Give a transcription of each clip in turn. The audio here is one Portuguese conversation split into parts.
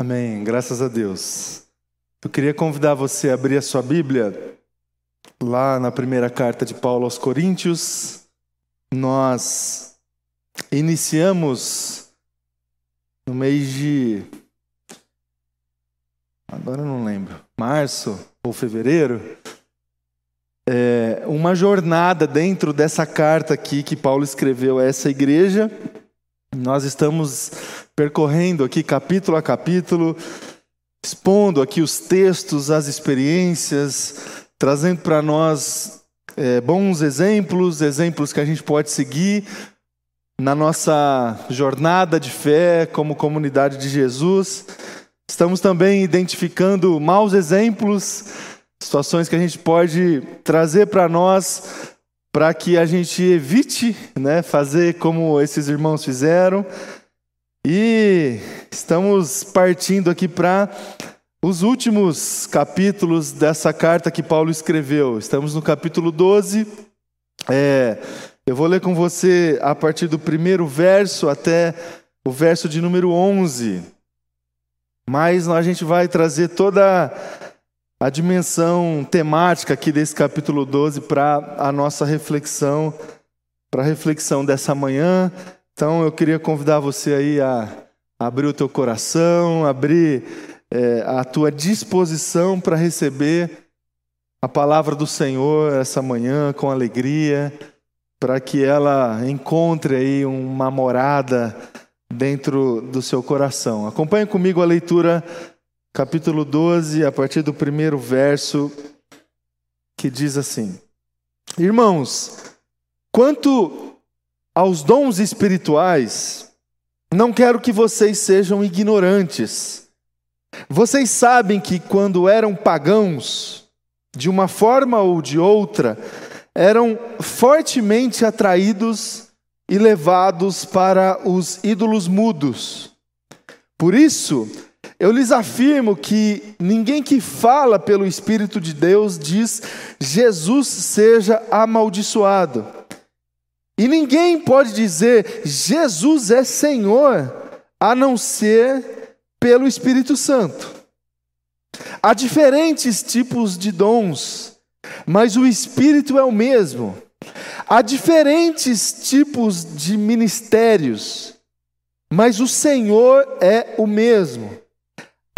Amém, graças a Deus. Eu queria convidar você a abrir a sua Bíblia lá na primeira carta de Paulo aos Coríntios. Nós iniciamos no mês de. Agora eu não lembro, março ou fevereiro, é, uma jornada dentro dessa carta aqui que Paulo escreveu a essa igreja. Nós estamos percorrendo aqui capítulo a capítulo, expondo aqui os textos, as experiências, trazendo para nós é, bons exemplos, exemplos que a gente pode seguir na nossa jornada de fé como comunidade de Jesus. Estamos também identificando maus exemplos, situações que a gente pode trazer para nós para que a gente evite né, fazer como esses irmãos fizeram, e estamos partindo aqui para os últimos capítulos dessa carta que Paulo escreveu. Estamos no capítulo 12. É, eu vou ler com você a partir do primeiro verso até o verso de número 11. Mas a gente vai trazer toda a dimensão temática aqui desse capítulo 12 para a nossa reflexão, para a reflexão dessa manhã. Então eu queria convidar você aí a abrir o teu coração, abrir é, a tua disposição para receber a palavra do Senhor essa manhã com alegria, para que ela encontre aí uma morada dentro do seu coração. Acompanhe comigo a leitura, capítulo 12, a partir do primeiro verso, que diz assim: Irmãos, quanto aos dons espirituais, não quero que vocês sejam ignorantes. Vocês sabem que quando eram pagãos, de uma forma ou de outra, eram fortemente atraídos e levados para os ídolos mudos. Por isso, eu lhes afirmo que ninguém que fala pelo Espírito de Deus diz Jesus seja amaldiçoado. E ninguém pode dizer Jesus é Senhor a não ser pelo Espírito Santo. Há diferentes tipos de dons, mas o Espírito é o mesmo. Há diferentes tipos de ministérios, mas o Senhor é o mesmo.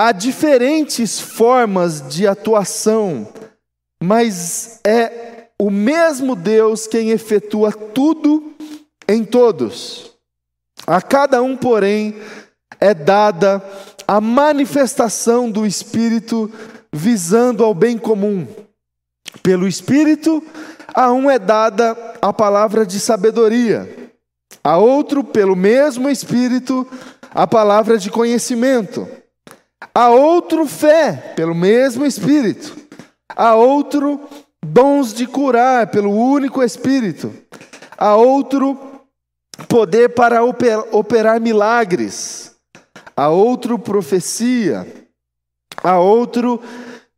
Há diferentes formas de atuação, mas é o mesmo Deus quem efetua tudo em todos. A cada um, porém, é dada a manifestação do Espírito visando ao bem comum. Pelo Espírito, a um é dada a palavra de sabedoria, a outro, pelo mesmo Espírito, a palavra de conhecimento, a outro, fé, pelo mesmo Espírito, a outro, dons de curar pelo único Espírito, a outro poder para operar milagres, a outro profecia, a outro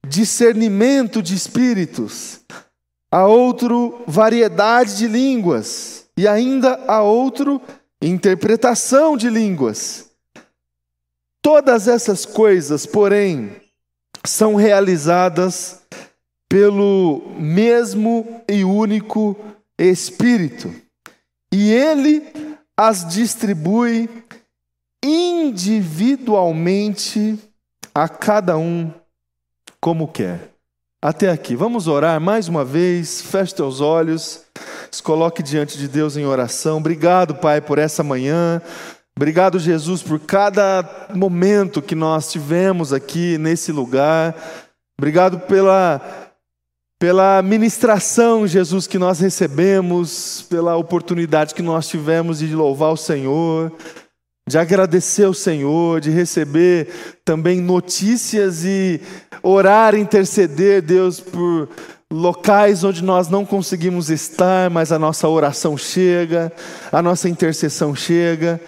discernimento de espíritos, a outro variedade de línguas. E ainda a outro interpretação de línguas. Todas essas coisas, porém, são realizadas pelo mesmo e único Espírito. E ele as distribui individualmente a cada um como quer. Até aqui. Vamos orar mais uma vez. Feche teus olhos. Se coloque diante de Deus em oração. Obrigado, Pai, por essa manhã. Obrigado, Jesus, por cada momento que nós tivemos aqui nesse lugar. Obrigado pela pela ministração, Jesus, que nós recebemos, pela oportunidade que nós tivemos de louvar o Senhor, de agradecer ao Senhor, de receber também notícias e orar, interceder, Deus, por locais onde nós não conseguimos estar, mas a nossa oração chega, a nossa intercessão chega.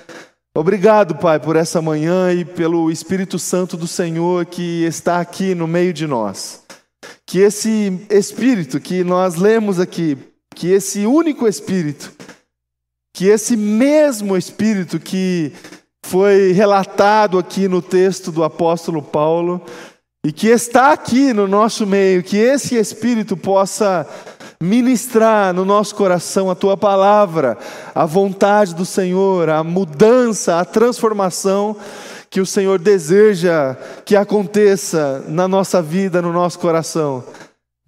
Obrigado, Pai, por essa manhã e pelo Espírito Santo do Senhor que está aqui no meio de nós. Que esse Espírito que nós lemos aqui, que esse único Espírito, que esse mesmo Espírito que foi relatado aqui no texto do apóstolo Paulo e que está aqui no nosso meio, que esse Espírito possa ministrar no nosso coração a tua palavra, a vontade do Senhor, a mudança, a transformação que o Senhor deseja que aconteça na nossa vida, no nosso coração.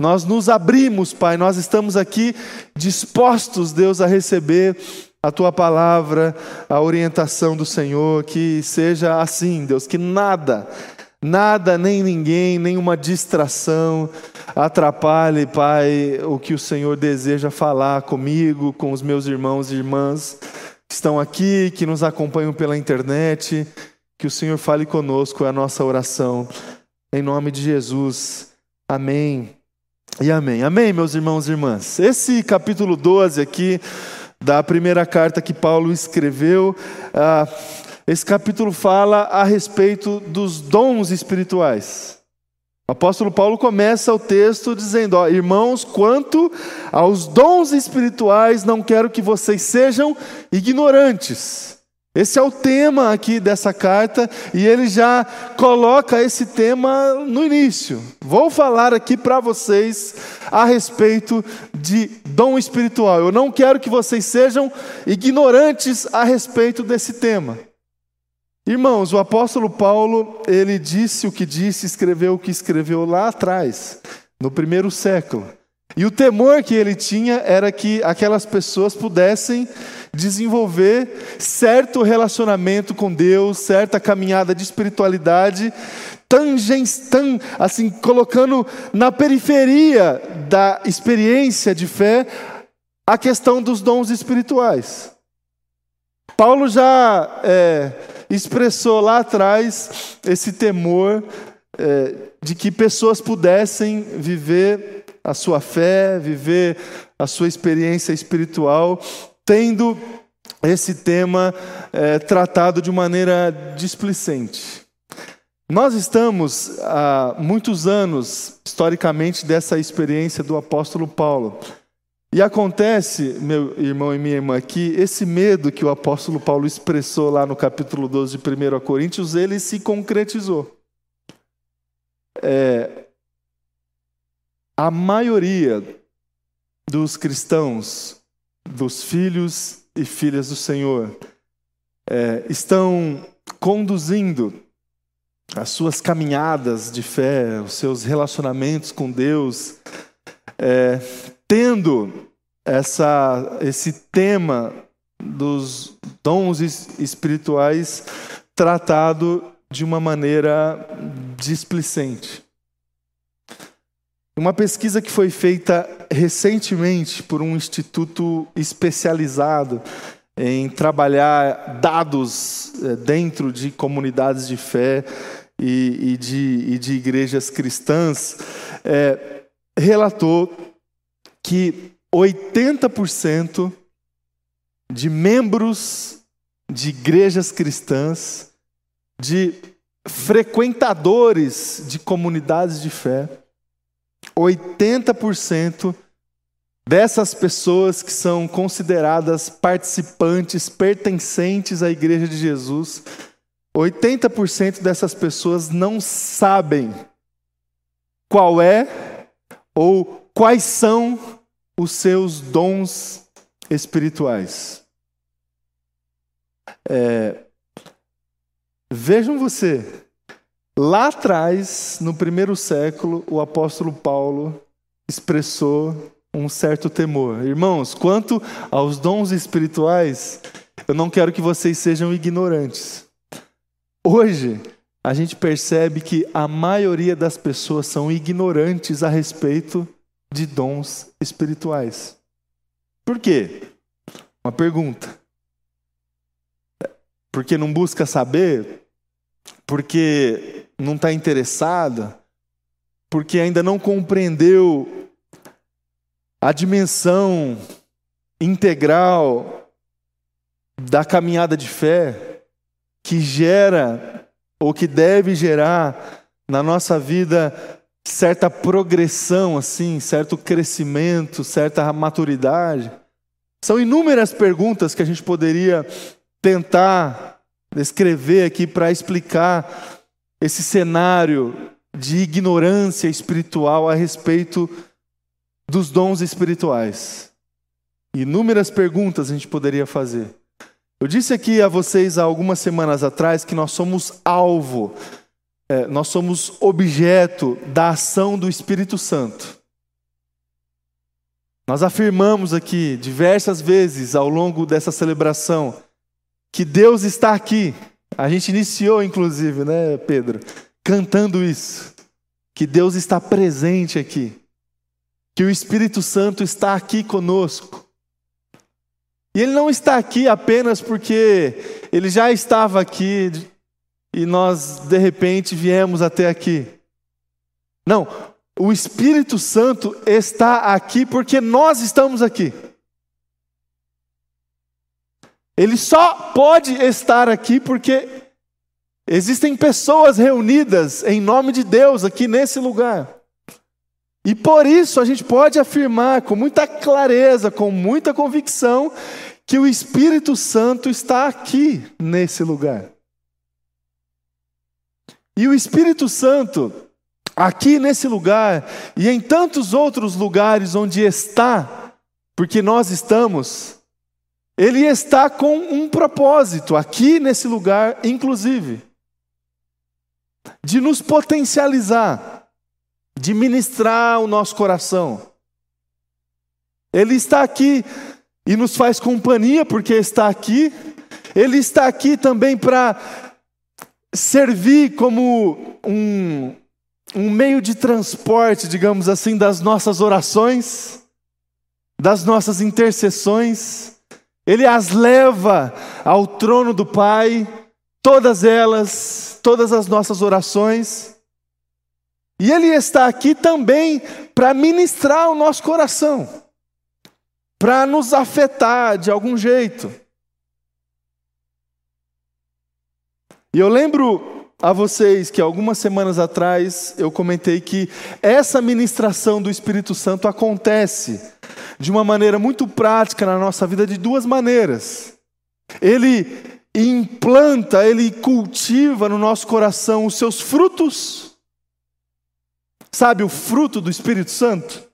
Nós nos abrimos, Pai, nós estamos aqui dispostos, Deus, a receber a tua palavra, a orientação do Senhor, que seja assim, Deus, que nada, nada, nem ninguém, nenhuma distração atrapalhe, Pai, o que o Senhor deseja falar comigo, com os meus irmãos e irmãs que estão aqui, que nos acompanham pela internet. Que o Senhor fale conosco, é a nossa oração. Em nome de Jesus. Amém. E amém. Amém, meus irmãos e irmãs. Esse capítulo 12 aqui da primeira carta que Paulo escreveu, ah, esse capítulo fala a respeito dos dons espirituais. O apóstolo Paulo começa o texto dizendo: ó, Irmãos, quanto aos dons espirituais, não quero que vocês sejam ignorantes. Esse é o tema aqui dessa carta, e ele já coloca esse tema no início. Vou falar aqui para vocês a respeito de dom espiritual. Eu não quero que vocês sejam ignorantes a respeito desse tema. Irmãos, o apóstolo Paulo, ele disse o que disse, escreveu o que escreveu lá atrás, no primeiro século. E o temor que ele tinha era que aquelas pessoas pudessem desenvolver certo relacionamento com Deus, certa caminhada de espiritualidade, tangens, tan, assim, colocando na periferia da experiência de fé a questão dos dons espirituais. Paulo já é, expressou lá atrás esse temor é, de que pessoas pudessem viver a sua fé, viver a sua experiência espiritual, tendo esse tema é, tratado de maneira displicente. Nós estamos há muitos anos, historicamente, dessa experiência do apóstolo Paulo. E acontece, meu irmão e minha irmã, que esse medo que o apóstolo Paulo expressou lá no capítulo 12 de 1 Coríntios, ele se concretizou. É, a maioria dos cristãos, dos filhos e filhas do Senhor, é, estão conduzindo as suas caminhadas de fé, os seus relacionamentos com Deus, é, tendo essa, esse tema dos dons espirituais tratado de uma maneira displicente. Uma pesquisa que foi feita recentemente por um instituto especializado em trabalhar dados eh, dentro de comunidades de fé e, e, de, e de, igrejas cristãs, é, relatou que 80% de membros de igrejas cristãs, de frequentadores de comunidades de fé, 80% dessas pessoas que são consideradas participantes, pertencentes à Igreja de Jesus, 80% dessas pessoas não sabem qual é ou quais são os seus dons espirituais. É, vejam você, Lá atrás, no primeiro século, o apóstolo Paulo expressou um certo temor. Irmãos, quanto aos dons espirituais, eu não quero que vocês sejam ignorantes. Hoje, a gente percebe que a maioria das pessoas são ignorantes a respeito de dons espirituais. Por quê? Uma pergunta. Porque não busca saber? Porque não está interessada, porque ainda não compreendeu a dimensão integral da caminhada de fé que gera ou que deve gerar na nossa vida certa progressão assim, certo crescimento, certa maturidade. São inúmeras perguntas que a gente poderia tentar descrever aqui para explicar esse cenário de ignorância espiritual a respeito dos dons espirituais. Inúmeras perguntas a gente poderia fazer. Eu disse aqui a vocês há algumas semanas atrás que nós somos alvo, é, nós somos objeto da ação do Espírito Santo. Nós afirmamos aqui diversas vezes ao longo dessa celebração que Deus está aqui. A gente iniciou, inclusive, né, Pedro, cantando isso. Que Deus está presente aqui. Que o Espírito Santo está aqui conosco. E ele não está aqui apenas porque ele já estava aqui e nós de repente viemos até aqui. Não, o Espírito Santo está aqui porque nós estamos aqui. Ele só pode estar aqui porque existem pessoas reunidas em nome de Deus aqui nesse lugar. E por isso a gente pode afirmar com muita clareza, com muita convicção, que o Espírito Santo está aqui nesse lugar. E o Espírito Santo, aqui nesse lugar e em tantos outros lugares onde está, porque nós estamos, ele está com um propósito, aqui nesse lugar, inclusive, de nos potencializar de ministrar o nosso coração. Ele está aqui e nos faz companhia porque está aqui. Ele está aqui também para servir como um, um meio de transporte, digamos assim, das nossas orações, das nossas intercessões. Ele as leva ao trono do Pai, todas elas, todas as nossas orações. E Ele está aqui também para ministrar o nosso coração, para nos afetar de algum jeito. E eu lembro a vocês que algumas semanas atrás eu comentei que essa ministração do Espírito Santo acontece de uma maneira muito prática na nossa vida de duas maneiras. Ele implanta, ele cultiva no nosso coração os seus frutos Sabe o fruto do Espírito Santo?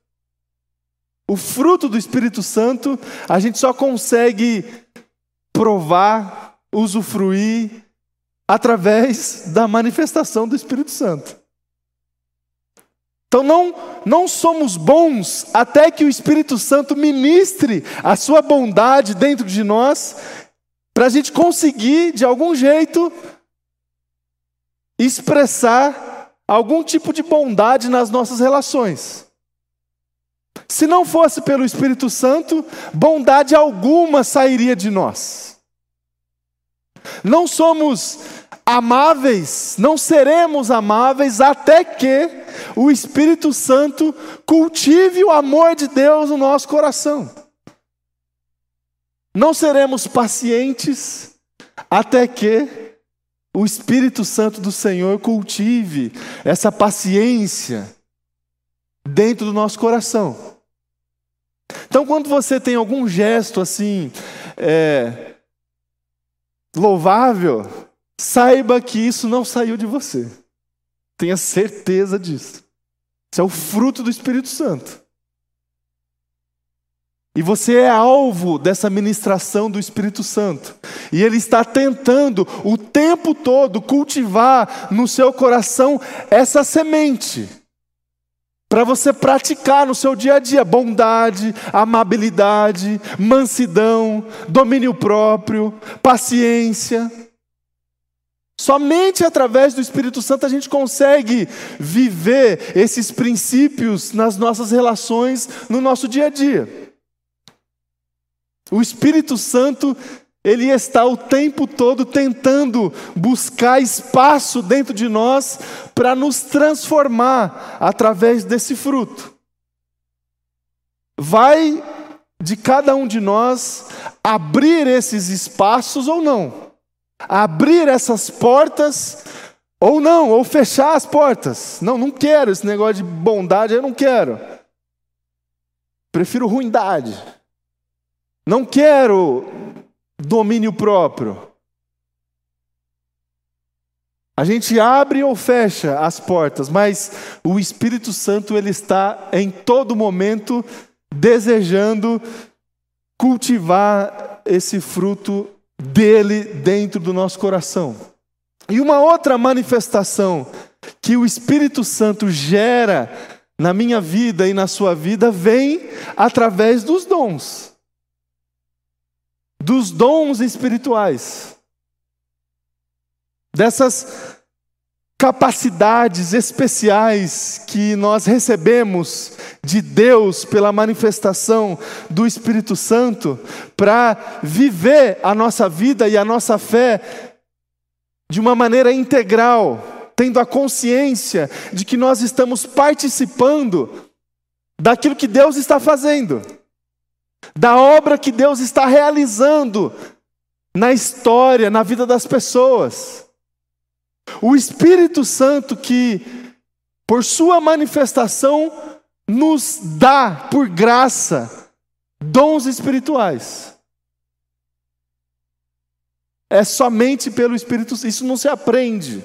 O fruto do Espírito Santo a gente só consegue provar, usufruir através da manifestação do Espírito Santo. Então não, não somos bons até que o Espírito Santo ministre a sua bondade dentro de nós, para a gente conseguir, de algum jeito, expressar algum tipo de bondade nas nossas relações. Se não fosse pelo Espírito Santo, bondade alguma sairia de nós. Não somos amáveis, não seremos amáveis até que o Espírito Santo cultive o amor de Deus no nosso coração. Não seremos pacientes até que o Espírito Santo do Senhor cultive essa paciência dentro do nosso coração. Então, quando você tem algum gesto assim, é, louvável, saiba que isso não saiu de você. Tenha certeza disso. Isso é o fruto do Espírito Santo. E você é alvo dessa ministração do Espírito Santo. E Ele está tentando o tempo todo cultivar no seu coração essa semente. Para você praticar no seu dia a dia bondade, amabilidade, mansidão, domínio próprio, paciência. Somente através do Espírito Santo a gente consegue viver esses princípios nas nossas relações, no nosso dia a dia. O Espírito Santo, ele está o tempo todo tentando buscar espaço dentro de nós para nos transformar através desse fruto. Vai de cada um de nós abrir esses espaços ou não, abrir essas portas ou não, ou fechar as portas. Não, não quero esse negócio de bondade, eu não quero. Prefiro ruindade. Não quero domínio próprio. A gente abre ou fecha as portas, mas o Espírito Santo ele está em todo momento desejando cultivar esse fruto dele dentro do nosso coração. E uma outra manifestação que o Espírito Santo gera na minha vida e na sua vida vem através dos dons. Dos dons espirituais. Dessas capacidades especiais que nós recebemos de Deus pela manifestação do Espírito Santo para viver a nossa vida e a nossa fé de uma maneira integral, tendo a consciência de que nós estamos participando daquilo que Deus está fazendo, da obra que Deus está realizando na história, na vida das pessoas. O Espírito Santo que, por sua manifestação, nos dá, por graça, dons espirituais. É somente pelo Espírito Santo, isso não se aprende.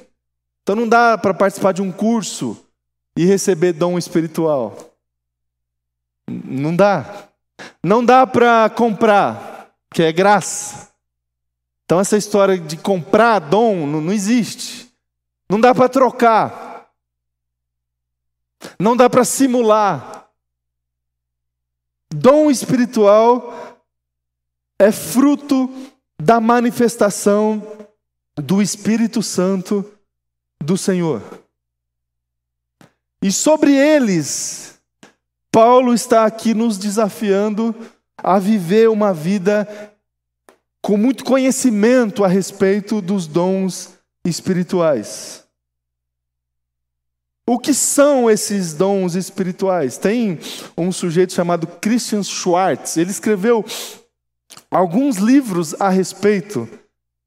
Então não dá para participar de um curso e receber dom espiritual. Não dá. Não dá para comprar, que é graça. Então essa história de comprar dom não, não existe. Não dá para trocar. Não dá para simular. Dom espiritual é fruto da manifestação do Espírito Santo do Senhor. E sobre eles, Paulo está aqui nos desafiando a viver uma vida com muito conhecimento a respeito dos dons espirituais. O que são esses dons espirituais? Tem um sujeito chamado Christian Schwartz, ele escreveu alguns livros a respeito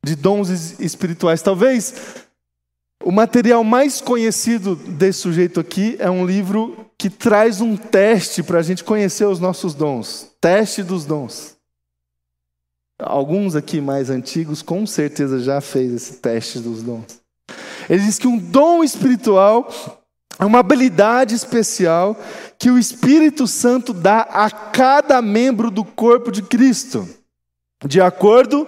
de dons espirituais. Talvez o material mais conhecido desse sujeito aqui é um livro que traz um teste para a gente conhecer os nossos dons teste dos dons. Alguns aqui mais antigos com certeza já fez esse teste dos dons. Ele diz que um dom espiritual é uma habilidade especial que o Espírito Santo dá a cada membro do corpo de Cristo, de acordo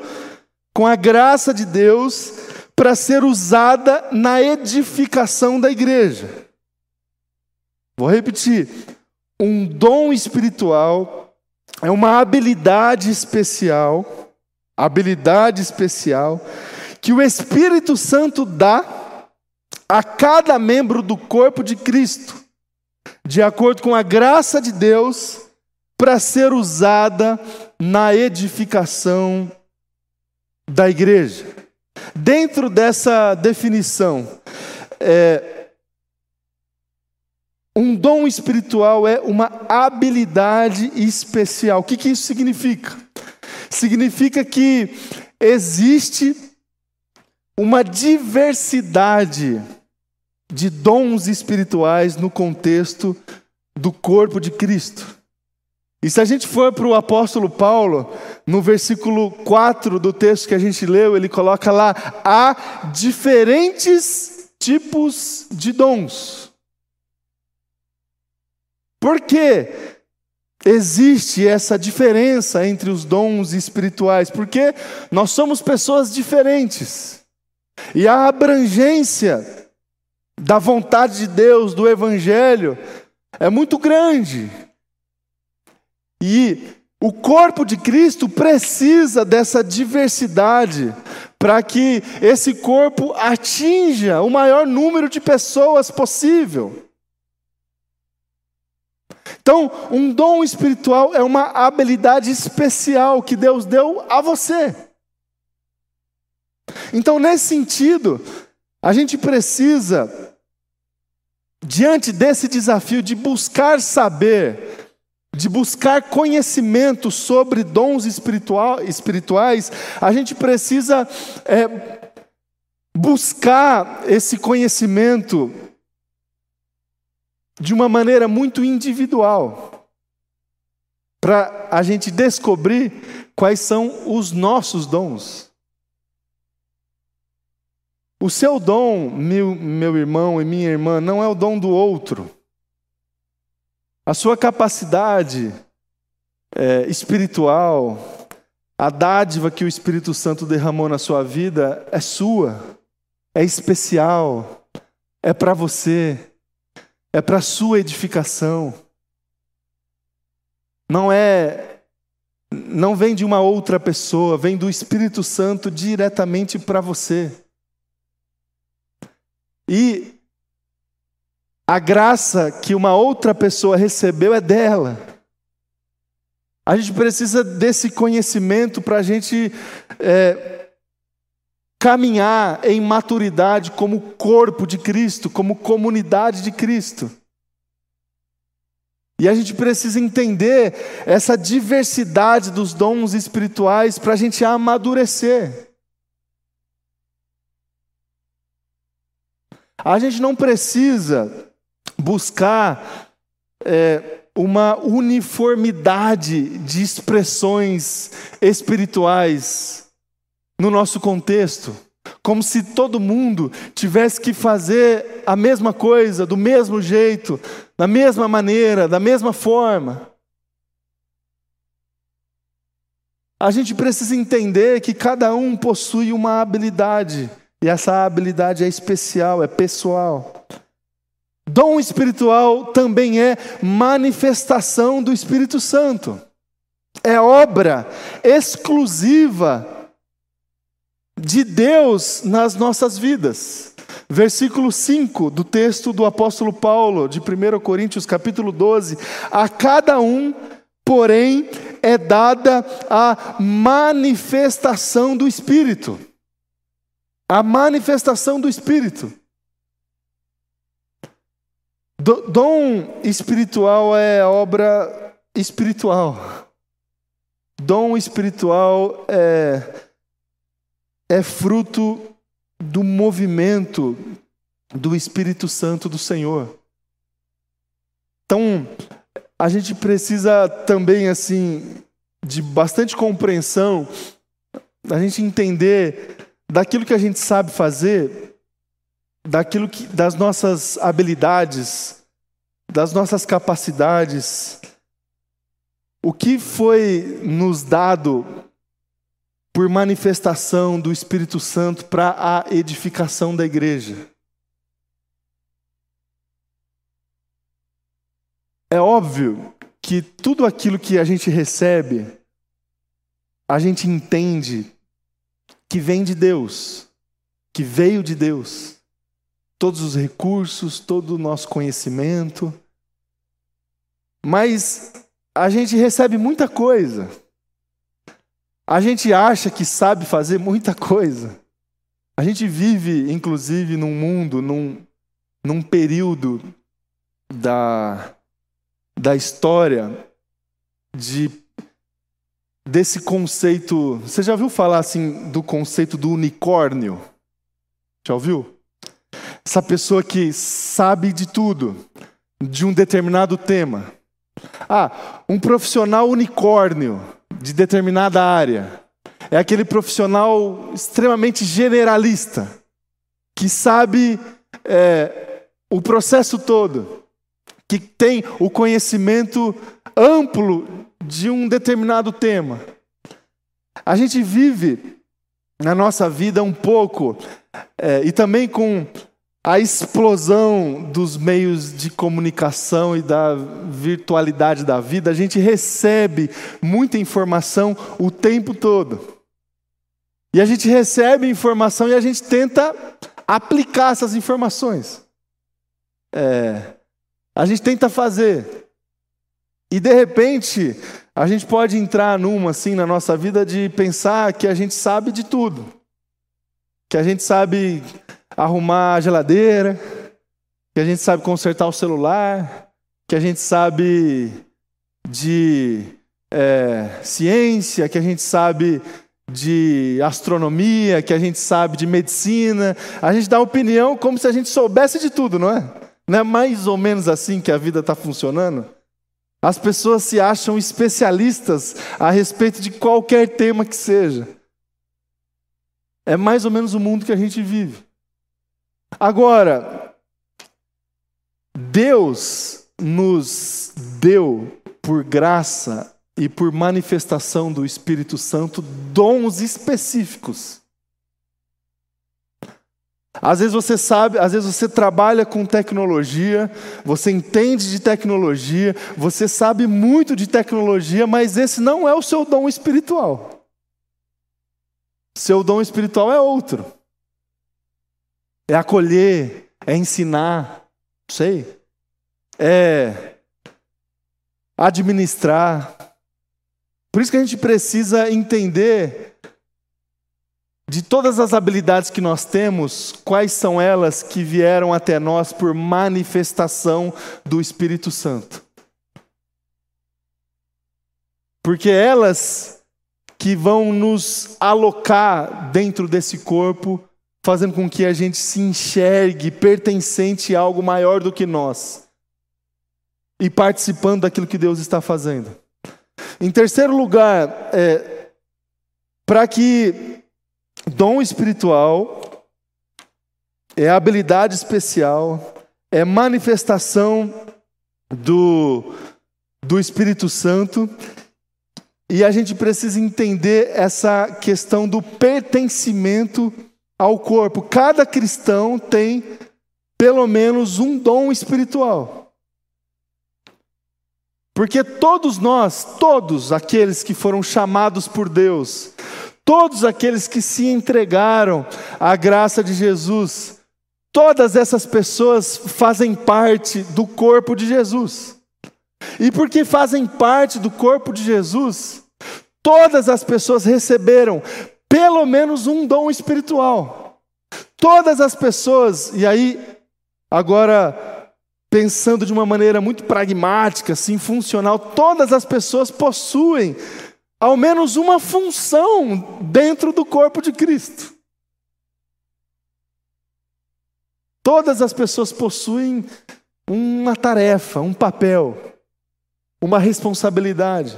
com a graça de Deus, para ser usada na edificação da igreja. Vou repetir: um dom espiritual é uma habilidade especial habilidade especial que o Espírito Santo dá a cada membro do corpo de Cristo, de acordo com a graça de Deus, para ser usada na edificação da igreja. Dentro dessa definição, é, um dom espiritual é uma habilidade especial. O que, que isso significa? significa que existe uma diversidade de dons espirituais no contexto do corpo de Cristo. E se a gente for para o apóstolo Paulo, no versículo 4 do texto que a gente leu, ele coloca lá: há diferentes tipos de dons. Por quê? existe essa diferença entre os dons espirituais, porque nós somos pessoas diferentes. E a abrangência da vontade de Deus, do Evangelho, é muito grande. E o corpo de Cristo precisa dessa diversidade para que esse corpo atinja o maior número de pessoas possível. Então, um dom espiritual é uma habilidade especial que Deus deu a você. Então, nesse sentido, a gente precisa, diante desse desafio de buscar saber, de buscar conhecimento sobre dons espirituais, a gente precisa é, buscar esse conhecimento de uma maneira muito individual, para a gente descobrir quais são os nossos dons. O seu dom, meu, meu irmão e minha irmã, não é o dom do outro. A sua capacidade é, espiritual, a dádiva que o Espírito Santo derramou na sua vida é sua, é especial, é para você, é para sua edificação. Não é não vem de uma outra pessoa, vem do Espírito Santo diretamente para você. E a graça que uma outra pessoa recebeu é dela. A gente precisa desse conhecimento para a gente é, caminhar em maturidade como corpo de Cristo, como comunidade de Cristo. E a gente precisa entender essa diversidade dos dons espirituais para a gente amadurecer. A gente não precisa buscar é, uma uniformidade de expressões espirituais no nosso contexto, como se todo mundo tivesse que fazer a mesma coisa, do mesmo jeito, da mesma maneira, da mesma forma. A gente precisa entender que cada um possui uma habilidade, e essa habilidade é especial, é pessoal. Dom espiritual também é manifestação do Espírito Santo, é obra exclusiva de Deus nas nossas vidas. Versículo 5 do texto do apóstolo Paulo, de 1 Coríntios, capítulo 12: A cada um, porém, é dada a manifestação do Espírito. A manifestação do Espírito. Dom espiritual é obra espiritual. Dom espiritual é, é fruto do movimento do Espírito Santo do Senhor. Então, a gente precisa também, assim, de bastante compreensão, a gente entender daquilo que a gente sabe fazer, daquilo que, das nossas habilidades, das nossas capacidades, o que foi nos dado por manifestação do Espírito Santo para a edificação da igreja. É óbvio que tudo aquilo que a gente recebe, a gente entende que vem de Deus, que veio de Deus. Todos os recursos, todo o nosso conhecimento. Mas a gente recebe muita coisa a gente acha que sabe fazer muita coisa. A gente vive, inclusive, num mundo, num, num período da, da história de desse conceito. Você já ouviu falar assim do conceito do unicórnio? Já ouviu? Essa pessoa que sabe de tudo, de um determinado tema. Ah, um profissional unicórnio de determinada área. É aquele profissional extremamente generalista, que sabe é, o processo todo, que tem o conhecimento amplo de um determinado tema. A gente vive na nossa vida um pouco, é, e também com a explosão dos meios de comunicação e da virtualidade da vida, a gente recebe muita informação o tempo todo. E a gente recebe informação e a gente tenta aplicar essas informações. É, a gente tenta fazer. E de repente, a gente pode entrar numa assim na nossa vida de pensar que a gente sabe de tudo. Que a gente sabe arrumar a geladeira, que a gente sabe consertar o celular, que a gente sabe de é, ciência, que a gente sabe de astronomia, que a gente sabe de medicina. A gente dá opinião como se a gente soubesse de tudo, não é? Não é mais ou menos assim que a vida está funcionando? As pessoas se acham especialistas a respeito de qualquer tema que seja. É mais ou menos o mundo que a gente vive. Agora, Deus nos deu, por graça e por manifestação do Espírito Santo, dons específicos. Às vezes você sabe, às vezes você trabalha com tecnologia, você entende de tecnologia, você sabe muito de tecnologia, mas esse não é o seu dom espiritual. Seu dom espiritual é outro. É acolher, é ensinar, não sei. É administrar. Por isso que a gente precisa entender de todas as habilidades que nós temos, quais são elas que vieram até nós por manifestação do Espírito Santo? Porque elas que vão nos alocar dentro desse corpo, fazendo com que a gente se enxergue pertencente a algo maior do que nós e participando daquilo que Deus está fazendo. Em terceiro lugar, é, para que Dom espiritual é habilidade especial, é manifestação do, do Espírito Santo, e a gente precisa entender essa questão do pertencimento ao corpo. Cada cristão tem pelo menos um dom espiritual. Porque todos nós, todos aqueles que foram chamados por Deus, Todos aqueles que se entregaram à graça de Jesus, todas essas pessoas fazem parte do corpo de Jesus. E porque fazem parte do corpo de Jesus, todas as pessoas receberam pelo menos um dom espiritual. Todas as pessoas, e aí, agora, pensando de uma maneira muito pragmática, assim, funcional, todas as pessoas possuem ao menos uma função dentro do corpo de Cristo. Todas as pessoas possuem uma tarefa, um papel, uma responsabilidade.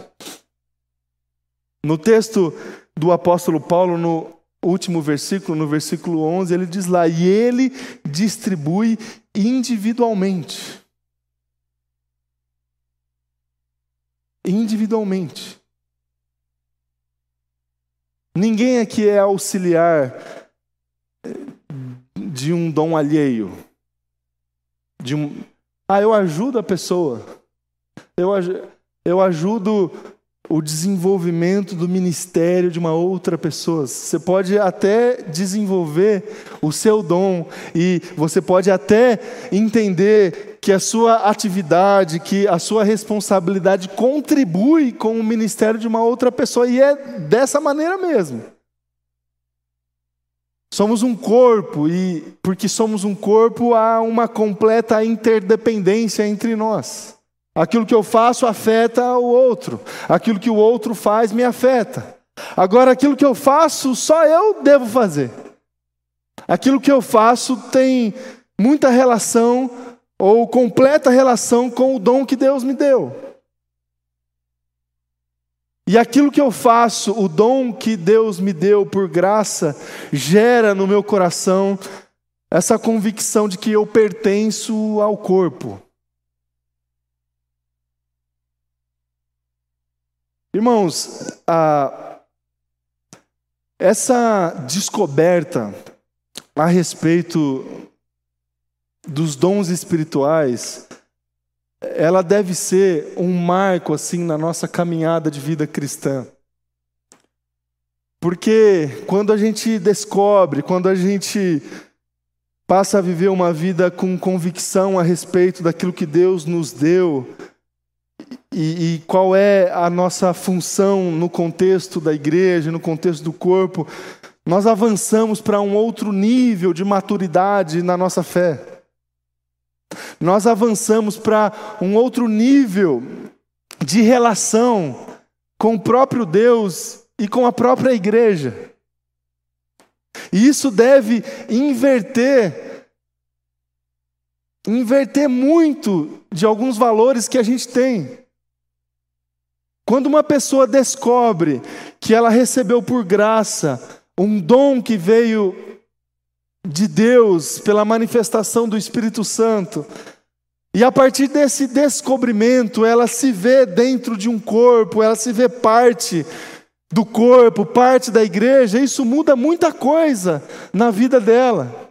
No texto do apóstolo Paulo, no último versículo, no versículo 11, ele diz lá: E ele distribui individualmente. Individualmente. Ninguém aqui é auxiliar de um dom alheio. De um, ah, eu ajudo a pessoa. Eu, eu ajudo o desenvolvimento do ministério de uma outra pessoa. Você pode até desenvolver o seu dom e você pode até entender que a sua atividade, que a sua responsabilidade contribui com o ministério de uma outra pessoa e é dessa maneira mesmo. Somos um corpo e porque somos um corpo há uma completa interdependência entre nós. Aquilo que eu faço afeta o outro. Aquilo que o outro faz me afeta. Agora, aquilo que eu faço, só eu devo fazer. Aquilo que eu faço tem muita relação ou completa relação com o dom que Deus me deu. E aquilo que eu faço, o dom que Deus me deu por graça, gera no meu coração essa convicção de que eu pertenço ao corpo. Irmãos, a, essa descoberta a respeito dos dons espirituais, ela deve ser um marco assim na nossa caminhada de vida cristã. Porque quando a gente descobre, quando a gente passa a viver uma vida com convicção a respeito daquilo que Deus nos deu, e, e, qual é a nossa função no contexto da igreja, no contexto do corpo, nós avançamos para um outro nível de maturidade na nossa fé. Nós avançamos para um outro nível de relação com o próprio Deus e com a própria igreja. E isso deve inverter, inverter muito de alguns valores que a gente tem. Quando uma pessoa descobre que ela recebeu por graça um dom que veio de Deus, pela manifestação do Espírito Santo. E a partir desse descobrimento, ela se vê dentro de um corpo, ela se vê parte do corpo, parte da igreja, isso muda muita coisa na vida dela.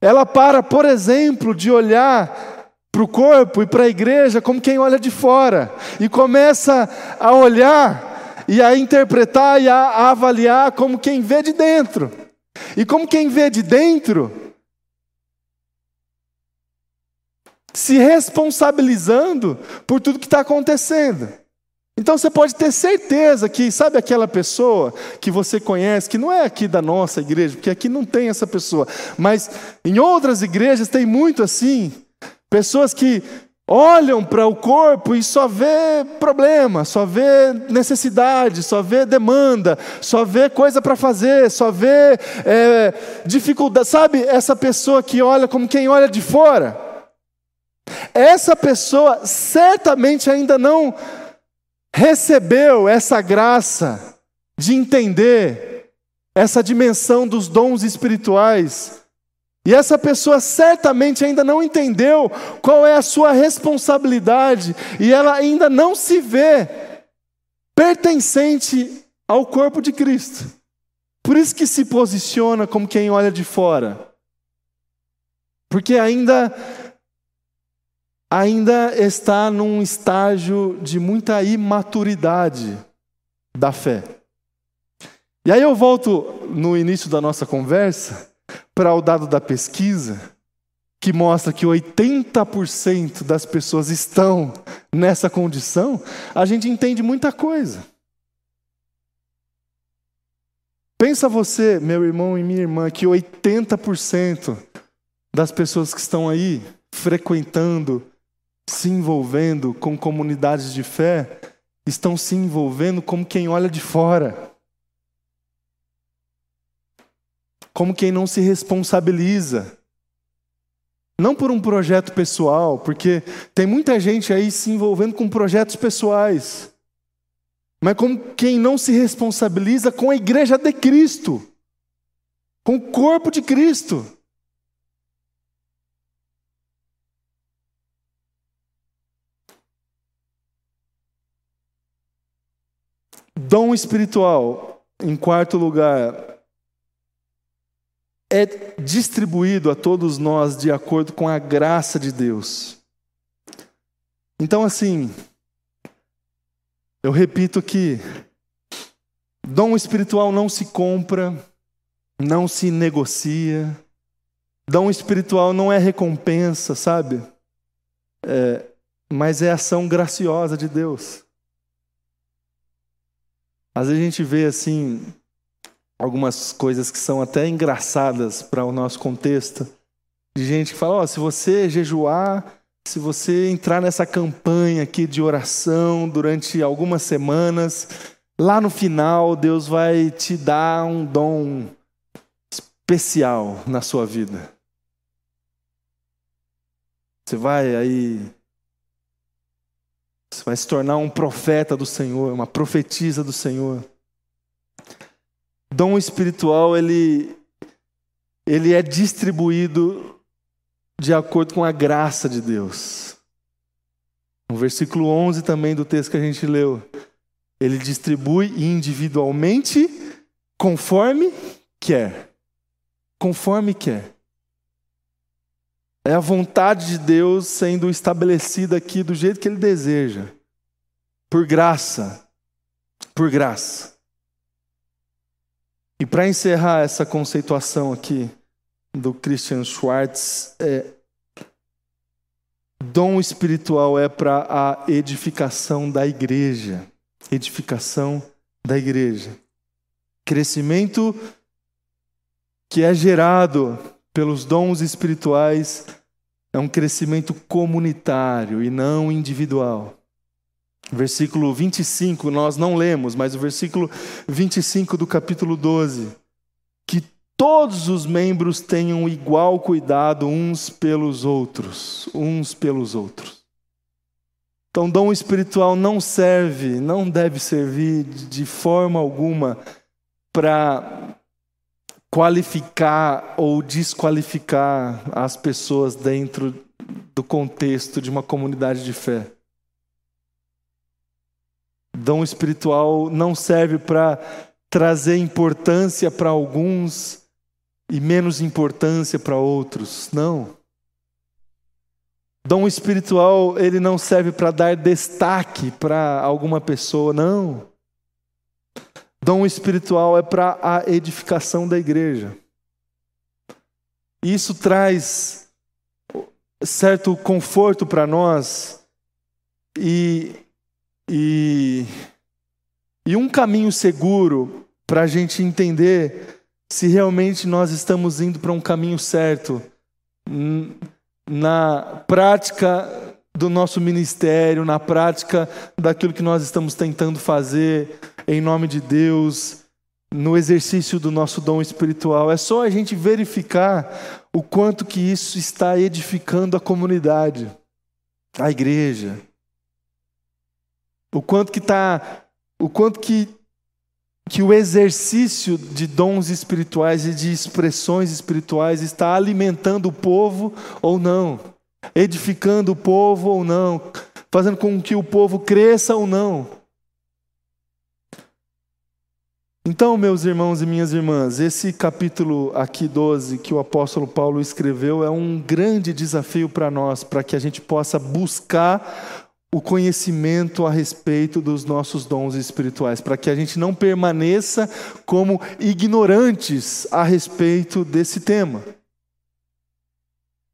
Ela para, por exemplo, de olhar para o corpo e para a igreja como quem olha de fora, e começa a olhar e a interpretar e a, avaliar como quem vê de dentro. E como quem vê de dentro, se responsabilizando por tudo que está acontecendo. Então você pode ter certeza que, sabe aquela pessoa que você conhece, que não é aqui da nossa igreja, porque aqui não tem essa pessoa, mas em outras igrejas tem muito assim, pessoas que olham para o corpo e só vê problema, só vê necessidade, só vê demanda, só vê coisa para fazer, só vê é, dificuldade. Sabe essa pessoa que olha como quem olha de fora? Essa pessoa certamente ainda não recebeu essa graça de entender essa dimensão dos dons espirituais. E essa pessoa certamente ainda não entendeu qual é a sua responsabilidade, e ela ainda não se vê pertencente ao corpo de Cristo. Por isso que se posiciona como quem olha de fora. Porque ainda ainda está num estágio de muita imaturidade da fé. E aí eu volto no início da nossa conversa para o dado da pesquisa, que mostra que 80% das pessoas estão nessa condição, a gente entende muita coisa. Pensa você, meu irmão e minha irmã, que 80% das pessoas que estão aí frequentando se envolvendo com comunidades de fé, estão se envolvendo como quem olha de fora. Como quem não se responsabiliza. Não por um projeto pessoal, porque tem muita gente aí se envolvendo com projetos pessoais. Mas como quem não se responsabiliza com a igreja de Cristo, com o corpo de Cristo. Dom espiritual, em quarto lugar, é distribuído a todos nós de acordo com a graça de Deus. Então, assim, eu repito que dom espiritual não se compra, não se negocia, dom espiritual não é recompensa, sabe? É, mas é ação graciosa de Deus. Às vezes a gente vê assim algumas coisas que são até engraçadas para o nosso contexto, de gente que fala: oh, se você jejuar, se você entrar nessa campanha aqui de oração durante algumas semanas, lá no final Deus vai te dar um dom especial na sua vida. Você vai aí você vai se tornar um profeta do Senhor, uma profetisa do Senhor. Dom espiritual, ele, ele é distribuído de acordo com a graça de Deus. No versículo 11 também do texto que a gente leu, ele distribui individualmente conforme quer. Conforme quer. É a vontade de Deus sendo estabelecida aqui do jeito que Ele deseja. Por graça. Por graça. E para encerrar essa conceituação aqui do Christian Schwartz, é, dom espiritual é para a edificação da igreja. Edificação da igreja. Crescimento que é gerado pelos dons espirituais é um crescimento comunitário e não individual. Versículo 25, nós não lemos, mas o versículo 25 do capítulo 12. Que todos os membros tenham igual cuidado uns pelos outros, uns pelos outros. Então, dom espiritual não serve, não deve servir de forma alguma para qualificar ou desqualificar as pessoas dentro do contexto de uma comunidade de fé. Dom espiritual não serve para trazer importância para alguns e menos importância para outros. Não. Dom espiritual, ele não serve para dar destaque para alguma pessoa, não. Dom espiritual é para a edificação da igreja. Isso traz certo conforto para nós e, e, e um caminho seguro para a gente entender se realmente nós estamos indo para um caminho certo na prática do nosso ministério, na prática daquilo que nós estamos tentando fazer em nome de Deus, no exercício do nosso dom espiritual. É só a gente verificar o quanto que isso está edificando a comunidade, a igreja. O quanto que está, o quanto que que o exercício de dons espirituais e de expressões espirituais está alimentando o povo ou não, edificando o povo ou não, fazendo com que o povo cresça ou não. Então, meus irmãos e minhas irmãs, esse capítulo aqui 12 que o apóstolo Paulo escreveu é um grande desafio para nós, para que a gente possa buscar o conhecimento a respeito dos nossos dons espirituais, para que a gente não permaneça como ignorantes a respeito desse tema.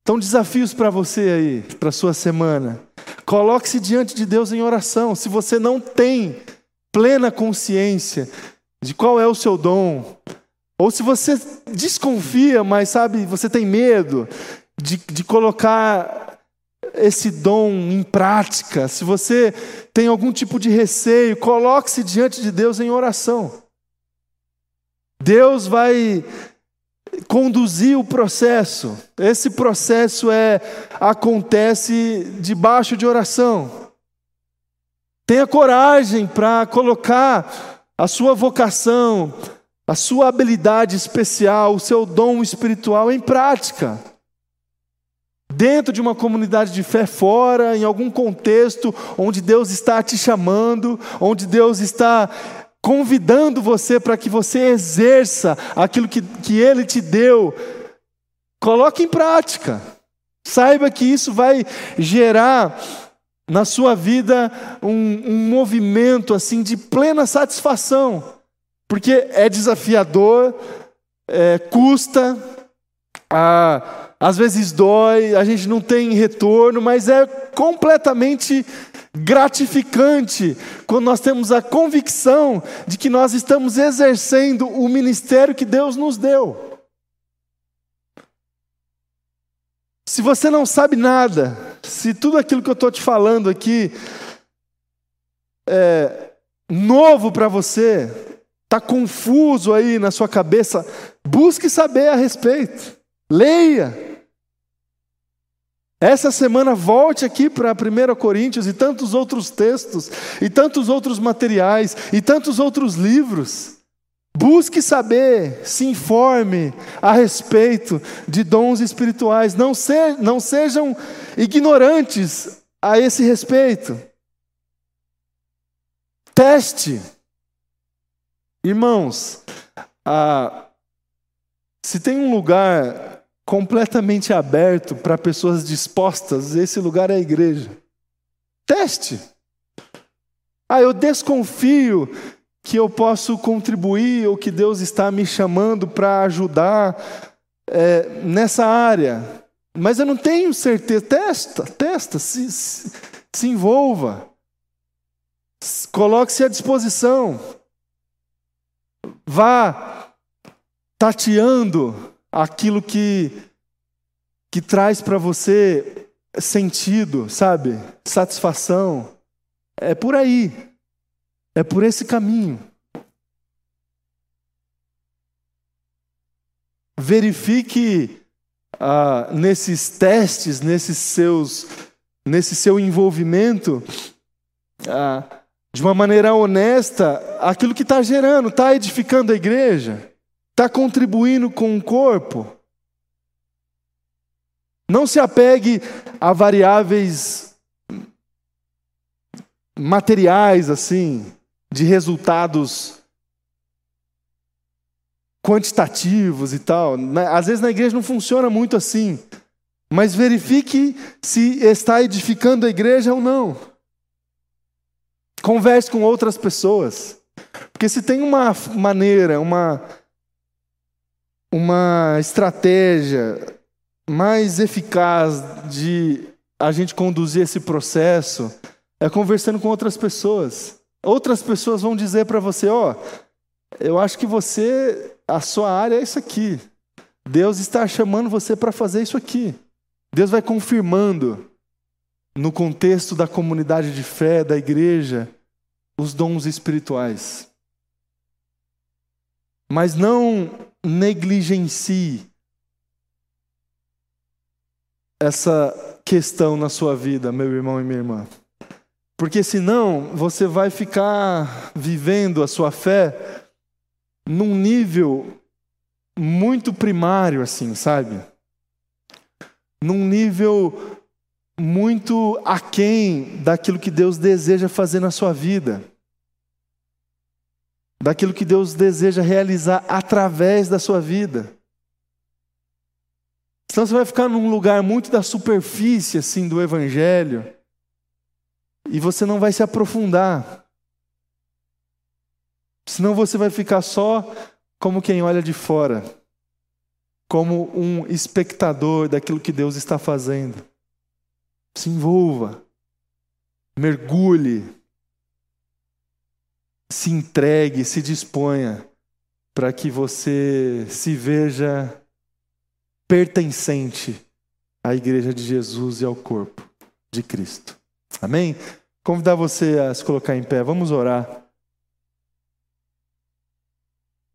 Então, desafios para você aí, para sua semana. Coloque-se diante de Deus em oração. Se você não tem plena consciência de qual é o seu dom, ou se você desconfia, mas sabe, você tem medo de, de colocar esse dom em prática, se você tem algum tipo de receio, coloque-se diante de Deus em oração. Deus vai conduzir o processo. Esse processo é acontece debaixo de oração. Tenha coragem para colocar a sua vocação, a sua habilidade especial, o seu dom espiritual em prática dentro de uma comunidade de fé, fora, em algum contexto onde Deus está te chamando, onde Deus está convidando você para que você exerça aquilo que, que Ele te deu, coloque em prática. Saiba que isso vai gerar na sua vida um, um movimento assim de plena satisfação, porque é desafiador, é, custa, a às vezes dói, a gente não tem retorno, mas é completamente gratificante quando nós temos a convicção de que nós estamos exercendo o ministério que Deus nos deu. Se você não sabe nada, se tudo aquilo que eu estou te falando aqui é novo para você, está confuso aí na sua cabeça, busque saber a respeito, leia. Essa semana volte aqui para 1 Coríntios e tantos outros textos, e tantos outros materiais, e tantos outros livros. Busque saber, se informe a respeito de dons espirituais. Não, se, não sejam ignorantes a esse respeito. Teste. Irmãos, ah, se tem um lugar completamente aberto para pessoas dispostas, esse lugar é a igreja. Teste. Ah, eu desconfio que eu posso contribuir ou que Deus está me chamando para ajudar é, nessa área, mas eu não tenho certeza. Testa, testa, se, se, se envolva, coloque-se à disposição, vá tateando aquilo que, que traz para você sentido, sabe? Satisfação. É por aí. É por esse caminho. Verifique ah, nesses testes, nesses seus, nesse seu envolvimento, ah, de uma maneira honesta, aquilo que está gerando, está edificando a igreja. Está contribuindo com o corpo? Não se apegue a variáveis materiais, assim, de resultados quantitativos e tal. Às vezes na igreja não funciona muito assim. Mas verifique se está edificando a igreja ou não. Converse com outras pessoas. Porque se tem uma maneira, uma, uma estratégia mais eficaz de a gente conduzir esse processo, é conversando com outras pessoas. Outras pessoas vão dizer para você: Ó, oh, eu acho que você, a sua área é isso aqui. Deus está chamando você para fazer isso aqui. Deus vai confirmando, no contexto da comunidade de fé, da igreja, os dons espirituais. Mas não negligencie essa questão na sua vida, meu irmão e minha irmã. Porque senão você vai ficar vivendo a sua fé num nível muito primário, assim, sabe? num nível muito aquém daquilo que Deus deseja fazer na sua vida, daquilo que Deus deseja realizar através da sua vida. Senão você vai ficar num lugar muito da superfície assim do evangelho e você não vai se aprofundar. Senão você vai ficar só como quem olha de fora como um espectador daquilo que Deus está fazendo. Se envolva, mergulhe, se entregue, se disponha para que você se veja pertencente à igreja de Jesus e ao corpo de Cristo. Amém? Convidar você a se colocar em pé, vamos orar.